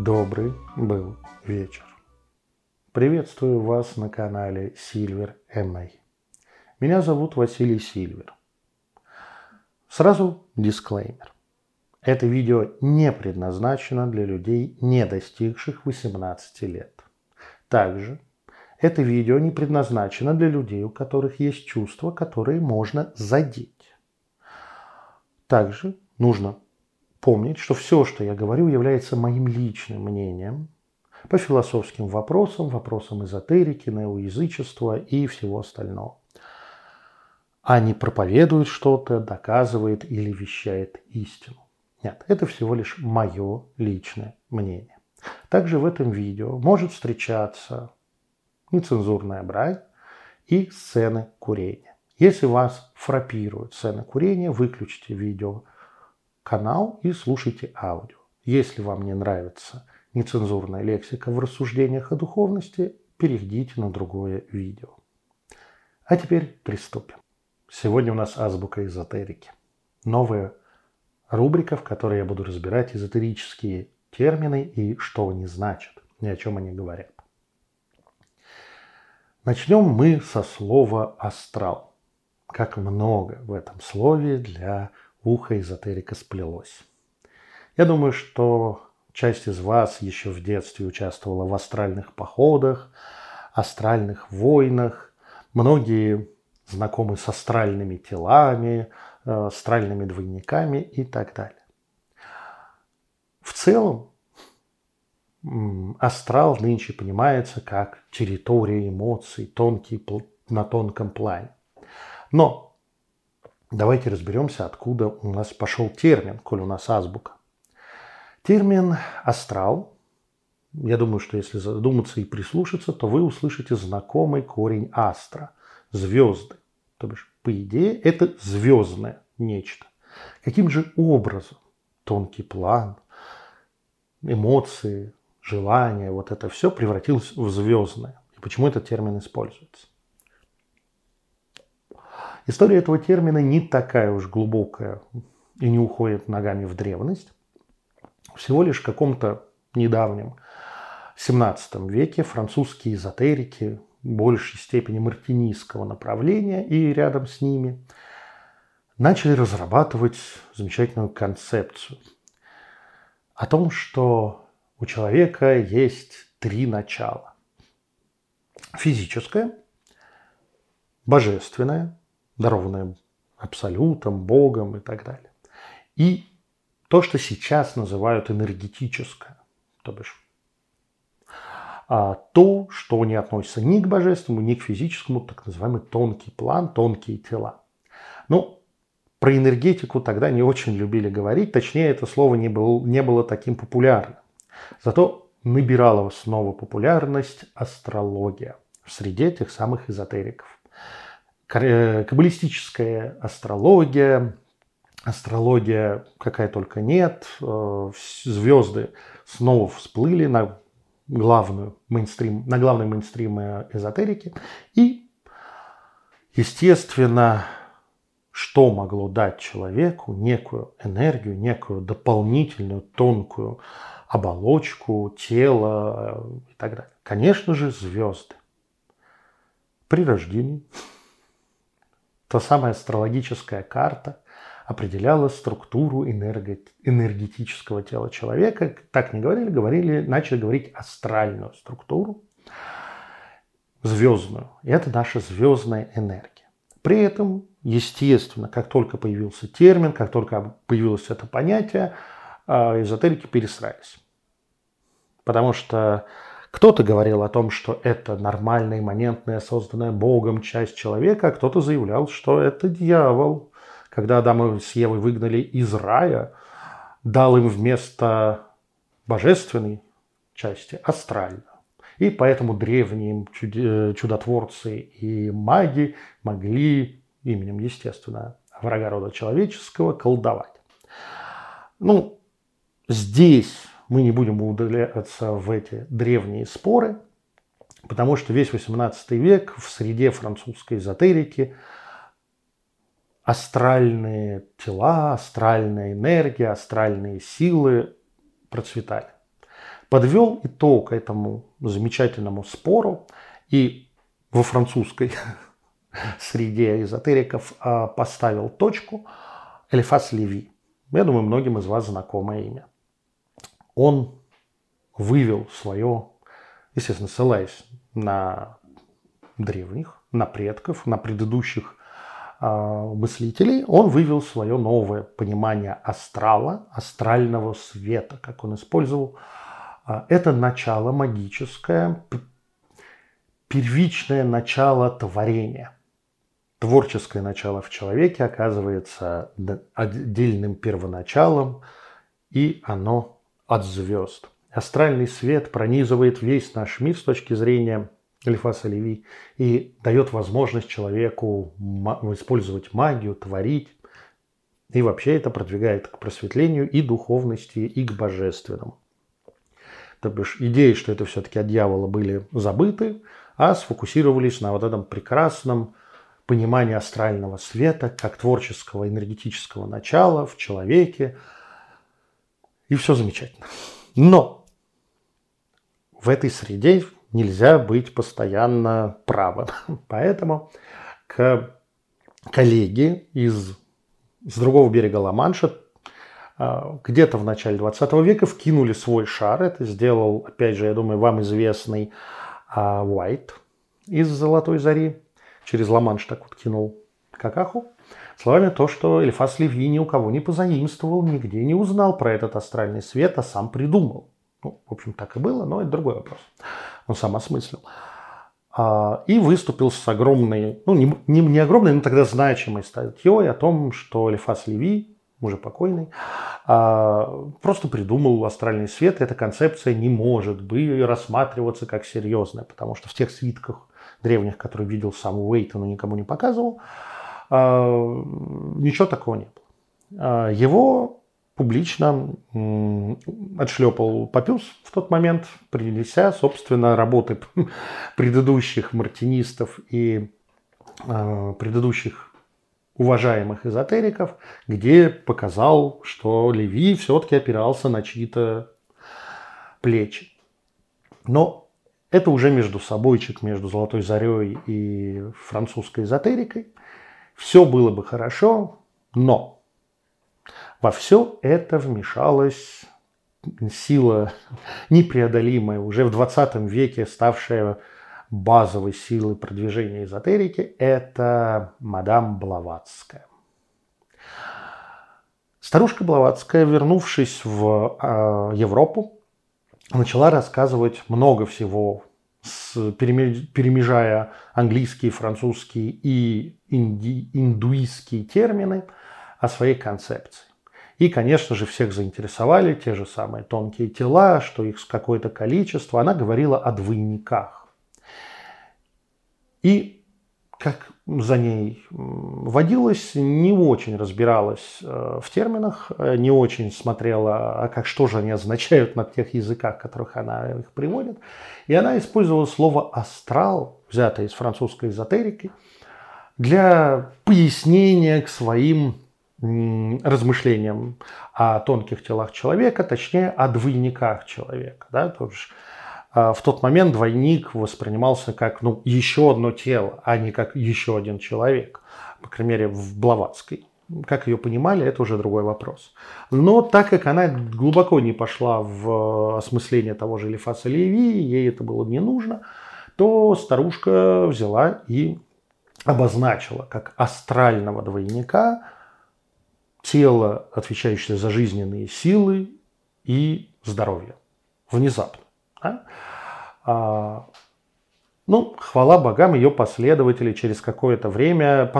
Добрый был вечер. Приветствую вас на канале Silver MA. Меня зовут Василий Сильвер. Сразу дисклеймер. Это видео не предназначено для людей, не достигших 18 лет. Также это видео не предназначено для людей, у которых есть чувства, которые можно задеть. Также нужно помнить, что все, что я говорю, является моим личным мнением по философским вопросам, вопросам эзотерики, неоязычества и всего остального. А не проповедует что-то, доказывает или вещает истину. Нет, это всего лишь мое личное мнение. Также в этом видео может встречаться нецензурная брань и сцены курения. Если вас фрапируют сцены курения, выключите видео канал и слушайте аудио. Если вам не нравится нецензурная лексика в рассуждениях о духовности, перейдите на другое видео. А теперь приступим. Сегодня у нас азбука эзотерики. Новая рубрика, в которой я буду разбирать эзотерические термины и что они значат, и о чем они говорят. Начнем мы со слова «астрал». Как много в этом слове для ухо эзотерика сплелось. Я думаю, что часть из вас еще в детстве участвовала в астральных походах, астральных войнах. Многие знакомы с астральными телами, э, астральными двойниками и так далее. В целом, астрал нынче понимается как территория эмоций, тонкий, на тонком плане. Но Давайте разберемся, откуда у нас пошел термин, коль у нас азбука. Термин «астрал», я думаю, что если задуматься и прислушаться, то вы услышите знакомый корень «астра» – звезды. То бишь, по идее, это звездное нечто. Каким же образом тонкий план, эмоции, желания, вот это все превратилось в звездное? И почему этот термин используется? История этого термина не такая уж глубокая и не уходит ногами в древность. Всего лишь в каком-то недавнем 17 веке французские эзотерики большей степени мартинийского направления и рядом с ними начали разрабатывать замечательную концепцию о том, что у человека есть три начала. Физическое, божественное дарованное абсолютом, Богом и так далее. И то, что сейчас называют энергетическое, то бишь а то, что не относится ни к божественному, ни к физическому, так называемый тонкий план, тонкие тела. Ну, про энергетику тогда не очень любили говорить, точнее, это слово не, был, не было таким популярным. Зато набирала снова популярность астрология в среде этих самых эзотериков. Э, каббалистическая астрология, астрология какая только нет, э, звезды снова всплыли на главную мейнстрим, на главной мейнстрим эзотерики. И, естественно, что могло дать человеку некую энергию, некую дополнительную тонкую оболочку, тело э, и так далее. Конечно же, звезды. При рождении Та самая астрологическая карта определяла структуру энергетического тела человека. Так не говорили, говорили, начали говорить астральную структуру, звездную. И это наша звездная энергия. При этом, естественно, как только появился термин, как только появилось это понятие, а, эзотерики перестраивались. Потому что кто-то говорил о том, что это нормальная, имманентная, созданная Богом часть человека, а кто-то заявлял, что это дьявол. Когда Адама с Евой выгнали из рая, дал им вместо божественной части астральную. И поэтому древние чудотворцы и маги могли именем, естественно, врага рода человеческого колдовать. Ну, здесь мы не будем удаляться в эти древние споры, потому что весь 18 век в среде французской эзотерики астральные тела, астральная энергия, астральные силы процветали. подвел итог этому замечательному спору и во французской среде эзотериков а, поставил точку Элифас Леви. Я думаю, многим из вас знакомое имя. Он вывел свое, естественно, ссылаясь на древних, на предков, на предыдущих а, мыслителей, он вывел свое новое понимание астрала, астрального света, как он использовал. А, это начало магическое, первичное начало творения. Творческое начало в человеке оказывается отдельным первоначалом, и оно от звезд. Астральный свет пронизывает весь наш мир с точки зрения Элифаса Леви и дает возможность человеку использовать магию, творить. И вообще это продвигает к просветлению и духовности, и к божественному. То бишь идеи, что это все-таки от дьявола были забыты, а сфокусировались на вот этом прекрасном понимании астрального света как творческого энергетического начала в человеке. И все замечательно. Но в этой среде нельзя быть постоянно правым. Поэтому к коллеге из, с другого берега Ла-Манша а, где-то в начале 20 века вкинули свой шар. Это сделал, опять же, я думаю, вам известный Уайт из «Золотой зари». Через Ла-Манш так вот кинул какаху. Словами то, что Эльфас Леви ни у кого не позаимствовал, нигде не узнал про этот астральный свет, а сам придумал. Ну, в общем, так и было, но это другой вопрос он сам осмыслил. А, и выступил с огромной, ну не, не, не огромной, но тогда значимой статьей о том, что Лефас Леви, уже покойный, а, просто придумал астральный свет. Эта концепция не может быть рассматриваться как серьезная, потому что в тех свитках древних, которые видел сам Уэйт, но никому не показывал, ничего такого не было. Его публично отшлепал Папюс в тот момент, принеся, собственно, работы предыдущих мартинистов и а, предыдущих уважаемых эзотериков, где показал, что Леви все-таки опирался на чьи-то плечи. Но это уже между собойчик, между Золотой Зарей и французской эзотерикой. Все было бы хорошо, но во все это вмешалась сила непреодолимая, уже в 20 веке ставшая базовой силой продвижения эзотерики, это мадам Блаватская. Старушка Блаватская, вернувшись в э, Европу, начала рассказывать много всего, перемежая английские, французские и индуистские термины о своей концепции. И, конечно же, всех заинтересовали те же самые тонкие тела, что их какое-то количество. Она говорила о двойниках. И, как за ней водилась, не очень разбиралась э, в терминах, э, не очень смотрела, а как что же они означают на тех языках, которых она их приводит. И она использовала слово «астрал», взятое из французской эзотерики, для пояснения к своим размышлениям о тонких телах человека, точнее о двойниках человека. Да? То есть, в тот момент двойник воспринимался как ну, еще одно тело, а не как еще один человек. По крайней мере, в Блаватской. Как ее понимали, это уже другой вопрос. Но так как она глубоко не пошла в осмысление того же Лифаса Леви, ей это было не нужно, то старушка взяла и обозначила как астрального двойника – тело, отвечающее за жизненные силы и здоровье. Внезапно. Да? А, ну, хвала богам, ее последователи через какое-то время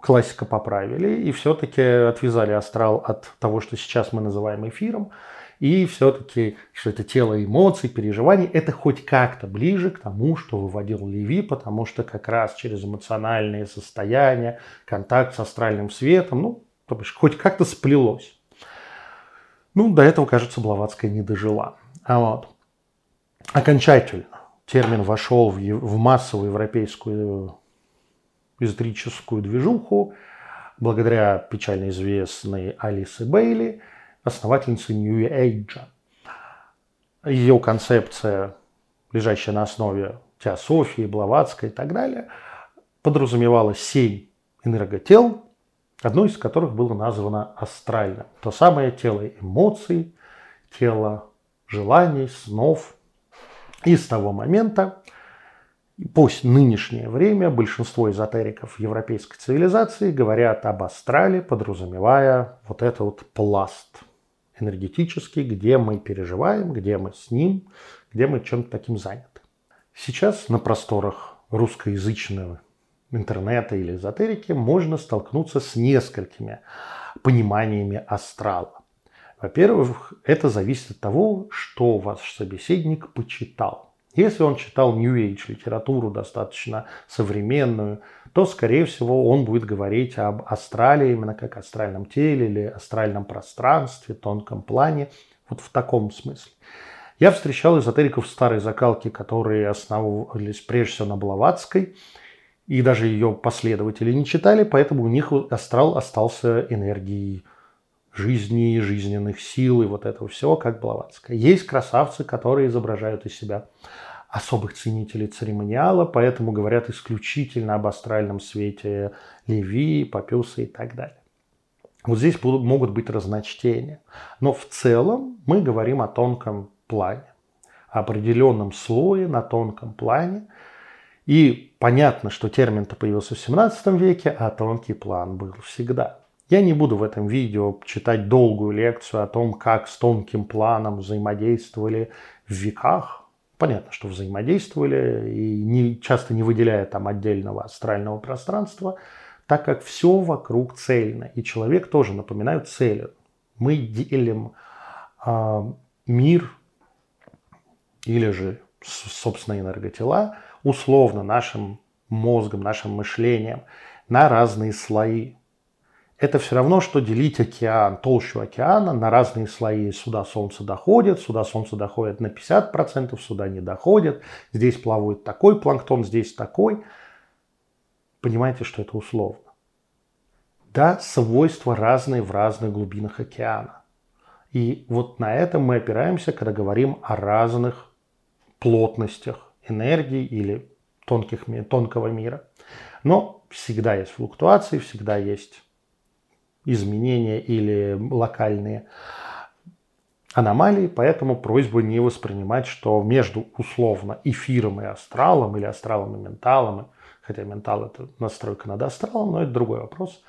классика поправили и все-таки отвязали астрал от того, что сейчас мы называем эфиром, и все-таки, что это тело эмоций, переживаний, это хоть как-то ближе к тому, что выводил Леви, потому что как раз через эмоциональные состояния, контакт с астральным светом, ну, то бишь, хоть как-то сплелось. Ну, до этого, кажется, Блаватская не дожила. А вот окончательно термин вошел в, в массовую европейскую эзотерическую движуху благодаря печально известной Алисе Бейли, основательнице New Age. ее концепция, лежащая на основе теософии, Блаватской и так далее, подразумевала семь энерготел, одно из которых было названо астральным. То самое тело эмоций, тело желаний, снов. И с того момента по нынешнее время большинство эзотериков европейской цивилизации говорят об астрале, подразумевая вот этот вот пласт энергетический, где мы переживаем, где мы с ним, где мы чем-то таким заняты. Сейчас на просторах русскоязычного интернета или эзотерики можно столкнуться с несколькими пониманиями астрала. Во-первых, это зависит от того, что ваш собеседник почитал. Если он читал New Age литературу достаточно современную, то, скорее всего, он будет говорить об астрале, именно как астральном теле или астральном пространстве, тонком плане, вот в таком смысле. Я встречал эзотериков старой закалки, которые основывались прежде всего на Блаватской, и даже ее последователи не читали, поэтому у них астрал остался энергией жизни, жизненных сил и вот этого всего, как Блаватская. Есть красавцы, которые изображают из себя особых ценителей церемониала, поэтому говорят исключительно об астральном свете Леви, Папюса и так далее. Вот здесь будут, могут быть разночтения. Но в целом мы говорим о тонком плане, определенном слое на тонком плане. И понятно, что термин-то появился в 17 веке, а тонкий план был всегда. Я не буду в этом видео читать долгую лекцию о том, как с тонким планом взаимодействовали в веках. Понятно, что взаимодействовали и не, часто не выделяя там отдельного астрального пространства, так как все вокруг цельно. И человек тоже, напоминаю, целен. Мы делим э, мир или же, собственно, энерготела условно нашим мозгом, нашим мышлением на разные слои это все равно, что делить океан, толщу океана на разные слои. Сюда Солнце доходит, сюда Солнце доходит на 50%, сюда не доходит. Здесь плавает такой планктон, здесь такой. Понимаете, что это условно. Да, свойства разные в разных глубинах океана. И вот на этом мы опираемся, когда говорим о разных плотностях энергии или тонких, тонкого мира. Но всегда есть флуктуации, всегда есть изменения или локальные аномалии, поэтому просьба не воспринимать, что между условно эфиром и астралом или астралом и менталом, хотя ментал это настройка над астралом, но это другой вопрос.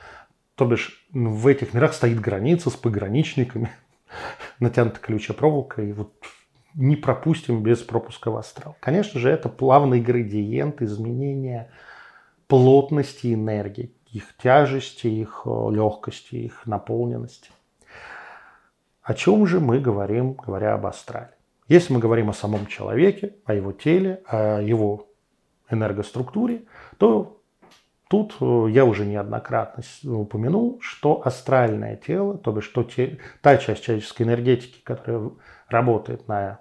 То бишь в этих мирах стоит граница с пограничниками, натянута колючая проволока, и вот не пропустим без пропуска в астрал. Конечно же, это плавный градиент изменения плотности энергии их тяжести, их э, легкости, их наполненности. О чем же мы говорим, говоря об астрале? Если мы говорим о самом человеке, о его теле, о его энергоструктуре, то тут э, я уже неоднократно упомянул, что астральное тело, то бишь что те, та часть человеческой энергетики, которая работает на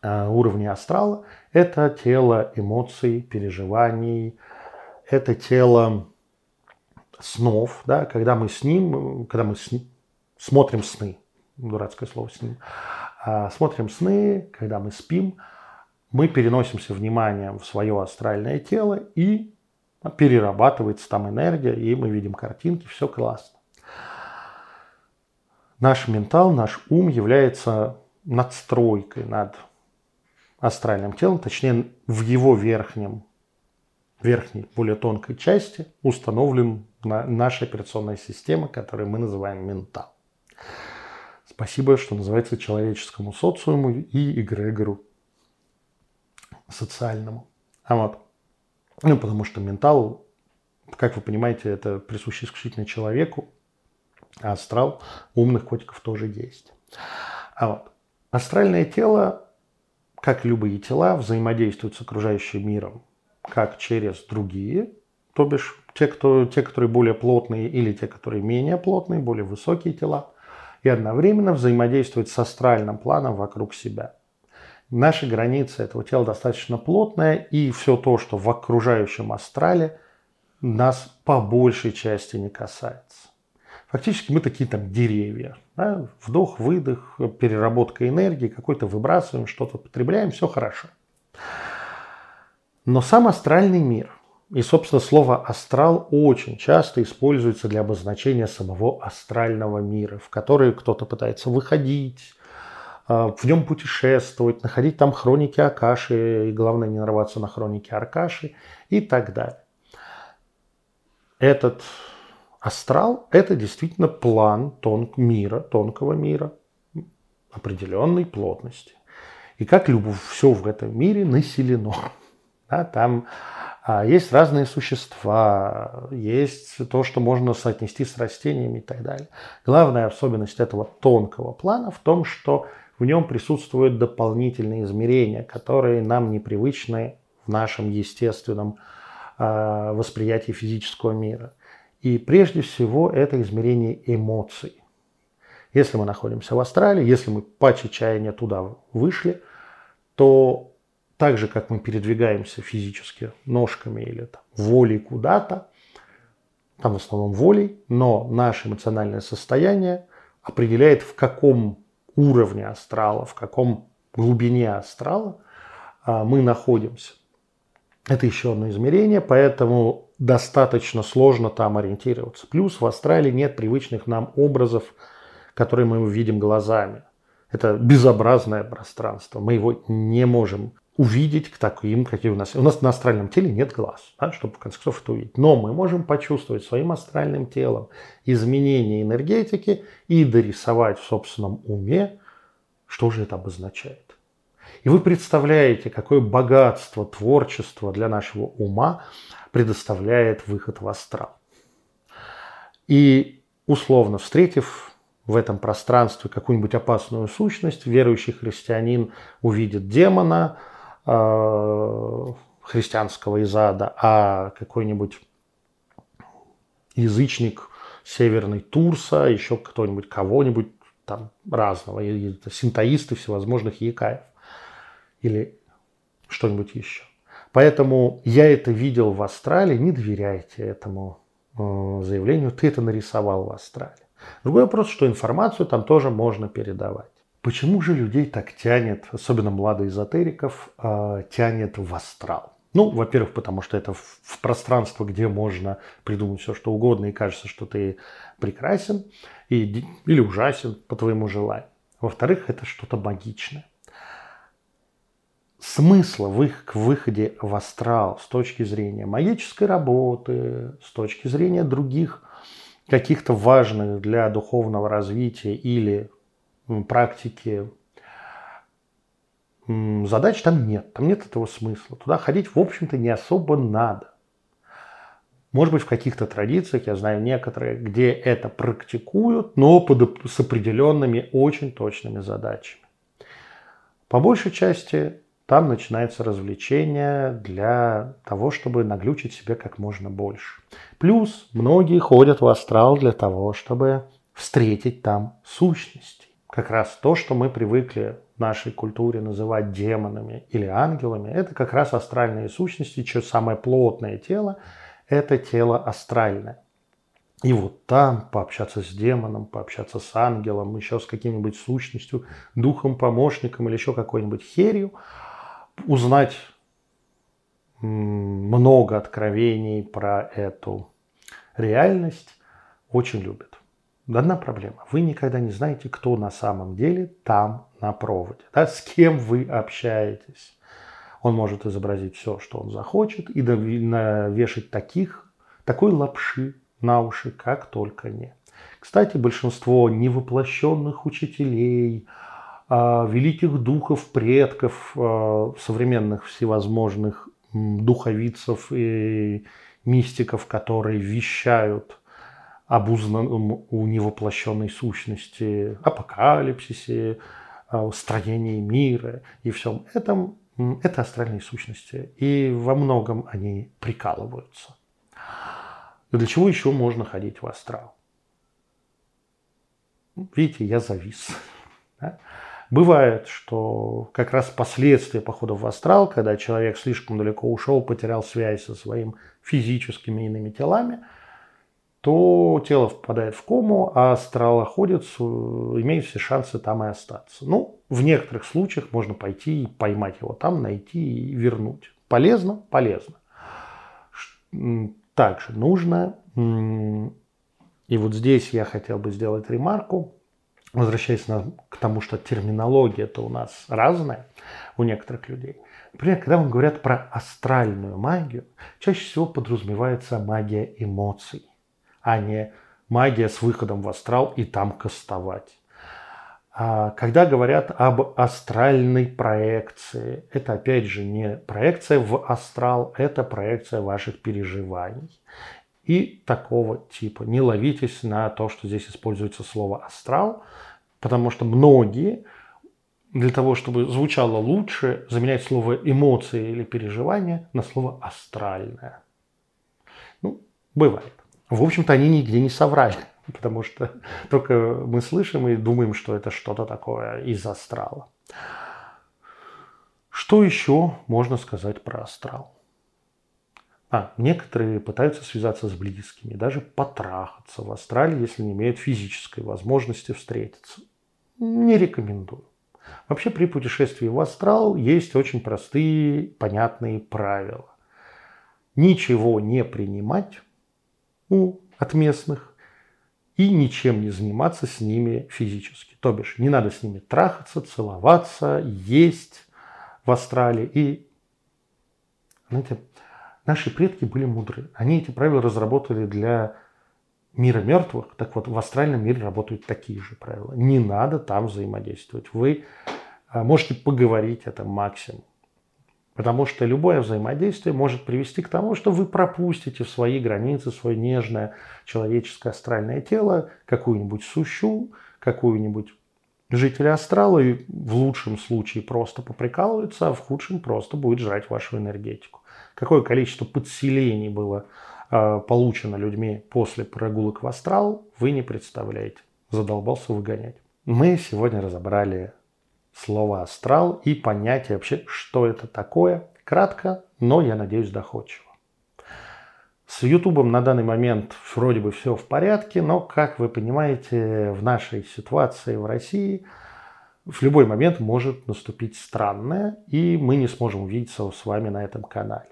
э, уровне астрала, это тело эмоций, переживаний, это тело снов, да, когда мы с ним, когда мы сни, смотрим сны, дурацкое слово с ним, а, смотрим сны, когда мы спим, мы переносимся вниманием в свое астральное тело и перерабатывается там энергия, и мы видим картинки, все классно. Наш ментал, наш ум является надстройкой над астральным телом, точнее в его верхнем, верхней, более тонкой части установлен наша операционная система, которую мы называем ментал. Спасибо, что называется, человеческому социуму и эгрегору социальному. А вот. Ну, потому что ментал, как вы понимаете, это присуще исключительно человеку, а астрал умных котиков тоже есть. А вот. Астральное тело, как любые тела, взаимодействует с окружающим миром как через другие, то бишь те, кто, те, которые более плотные или те, которые менее плотные, более высокие тела, и одновременно взаимодействовать с астральным планом вокруг себя. Наши границы этого тела достаточно плотная, и все то, что в окружающем астрале, нас по большей части не касается. Фактически мы такие там деревья. Да? Вдох, выдох, переработка энергии, какой-то выбрасываем, что-то потребляем, все хорошо. Но сам астральный мир и, собственно, слово «астрал» очень часто используется для обозначения самого астрального мира, в который кто-то пытается выходить, а, в нем путешествовать, находить там хроники Акаши, и главное не нарваться на хроники Аркаши и так далее. Этот астрал – это действительно план тонк мира, тонкого мира, определенной плотности. И как любовь, все в этом мире населено. Да, там а, есть разные существа, есть то, что можно соотнести с растениями и так далее. Главная особенность этого тонкого плана в том, что в нем присутствуют дополнительные измерения, которые нам непривычны в нашем естественном э, восприятии физического мира. И прежде всего это измерение эмоций. Если мы находимся в Австралии, если мы по чаяния туда вышли, то так же, как мы передвигаемся физически ножками или там, волей куда-то, там в основном волей, но наше эмоциональное состояние определяет, в каком уровне астрала, в каком глубине астрала а, мы находимся. Это еще одно измерение, поэтому достаточно сложно там ориентироваться. Плюс в астрале нет привычных нам образов, которые мы видим глазами. Это безобразное пространство. Мы его не можем увидеть к таким, какие у нас. У нас на астральном теле нет глаз, да, чтобы в конце концов это увидеть. Но мы можем почувствовать своим астральным телом изменение энергетики и дорисовать в собственном уме, что же это обозначает. И вы представляете, какое богатство творчества для нашего ума предоставляет выход в астрал. И условно встретив в этом пространстве какую-нибудь опасную сущность, верующий христианин увидит демона, христианского из ада, а какой-нибудь язычник северный Турса, еще кто-нибудь, кого-нибудь там разного, синтоисты всевозможных якаев или что-нибудь еще. Поэтому я это видел в Австралии, не доверяйте этому э, заявлению, ты это нарисовал в Австралии. Другой вопрос, что информацию там тоже можно передавать. Почему же людей так тянет, особенно младоэзотериков, а, тянет в астрал? Ну, во-первых, потому что это в пространство, где можно придумать все, что угодно, и кажется, что ты прекрасен и, или ужасен по твоему желанию. Во-вторых, это что-то магичное. Смысла в их к выходе в астрал с точки зрения магической работы, с точки зрения других каких-то важных для духовного развития или практики задач там нет. Там нет этого смысла. Туда ходить, в общем-то, не особо надо. Может быть, в каких-то традициях, я знаю некоторые, где это практикуют, но под, с определенными очень точными задачами. По большей части там начинается развлечение для того, чтобы наглючить себе как можно больше. Плюс многие ходят в астрал для того, чтобы встретить там сущность как раз то, что мы привыкли в нашей культуре называть демонами или ангелами, это как раз астральные сущности, чье самое плотное тело – это тело астральное. И вот там пообщаться с демоном, пообщаться с ангелом, еще с каким-нибудь сущностью, духом, помощником или еще какой-нибудь херью, узнать много откровений про эту реальность очень любят. Одна проблема. Вы никогда не знаете, кто на самом деле там на проводе. Да, с кем вы общаетесь. Он может изобразить все, что он захочет, и навешать таких, такой лапши на уши, как только не. Кстати, большинство невоплощенных учителей, а, великих духов, предков, а, современных всевозможных духовицев и мистиков, которые вещают – об узнанном у невоплощенной сущности, апокалипсисе, строении мира и всем этом. Это астральные сущности. И во многом они прикалываются. Для чего еще можно ходить в астрал? Видите, я завис. Да? Бывает, что как раз последствия похода в астрал, когда человек слишком далеко ушел, потерял связь со своим физическими иными телами – то тело впадает в кому, а астралоходец имеет все шансы там и остаться. Ну, в некоторых случаях можно пойти и поймать его там, найти и вернуть. Полезно? Полезно. Также нужно, и вот здесь я хотел бы сделать ремарку, возвращаясь к тому, что терминология-то у нас разная у некоторых людей. Например, когда вам говорят про астральную магию, чаще всего подразумевается магия эмоций а не магия с выходом в астрал и там кастовать. А когда говорят об астральной проекции, это опять же не проекция в астрал, это проекция ваших переживаний. И такого типа. Не ловитесь на то, что здесь используется слово астрал, потому что многие для того, чтобы звучало лучше, заменяют слово эмоции или переживания на слово астральное. Ну, бывает. В общем-то, они нигде не соврали, потому что только мы слышим и думаем, что это что-то такое из астрала. Что еще можно сказать про астрал? А, некоторые пытаются связаться с близкими, даже потрахаться в астрале, если не имеют физической возможности встретиться. Не рекомендую. Вообще при путешествии в астрал есть очень простые, понятные правила. Ничего не принимать, у, от местных и ничем не заниматься с ними физически. То бишь, не надо с ними трахаться, целоваться, есть в астрале. И, знаете, наши предки были мудры. Они эти правила разработали для мира мертвых. Так вот, в астральном мире работают такие же правила. Не надо там взаимодействовать. Вы а, можете поговорить, это максимум. Потому что любое взаимодействие может привести к тому, что вы пропустите в свои границы свое нежное человеческое астральное тело, какую-нибудь сущу, какую-нибудь жителя астрала и в лучшем случае просто поприкалываются, а в худшем просто будет жрать вашу энергетику. Какое количество подселений было э, получено людьми после прогулок в астрал, вы не представляете. Задолбался выгонять. Мы сегодня разобрали слово «астрал» и понятие вообще, что это такое. Кратко, но, я надеюсь, доходчиво. С Ютубом на данный момент вроде бы все в порядке, но, как вы понимаете, в нашей ситуации в России в любой момент может наступить странное, и мы не сможем увидеться с вами на этом канале.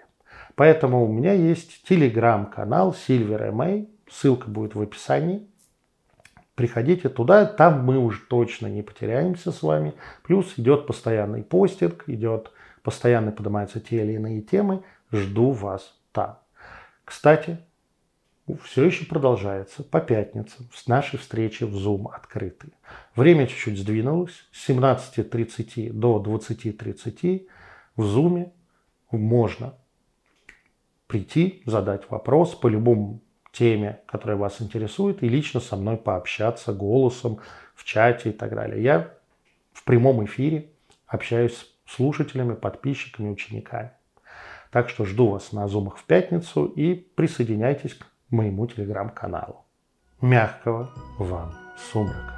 Поэтому у меня есть телеграм-канал Silver MA, ссылка будет в описании приходите туда, там мы уже точно не потеряемся с вами. Плюс идет постоянный постинг, идет постоянно поднимаются те или иные темы. Жду вас там. Кстати, все еще продолжается по пятницам с нашей встречи в Zoom открытые. Время чуть-чуть сдвинулось. С 17.30 до 20.30 в Zoom можно прийти, задать вопрос по любому теме, которая вас интересует, и лично со мной пообщаться голосом в чате и так далее. Я в прямом эфире общаюсь с слушателями, подписчиками, учениками. Так что жду вас на зумах в пятницу и присоединяйтесь к моему телеграм-каналу. Мягкого вам сумрака.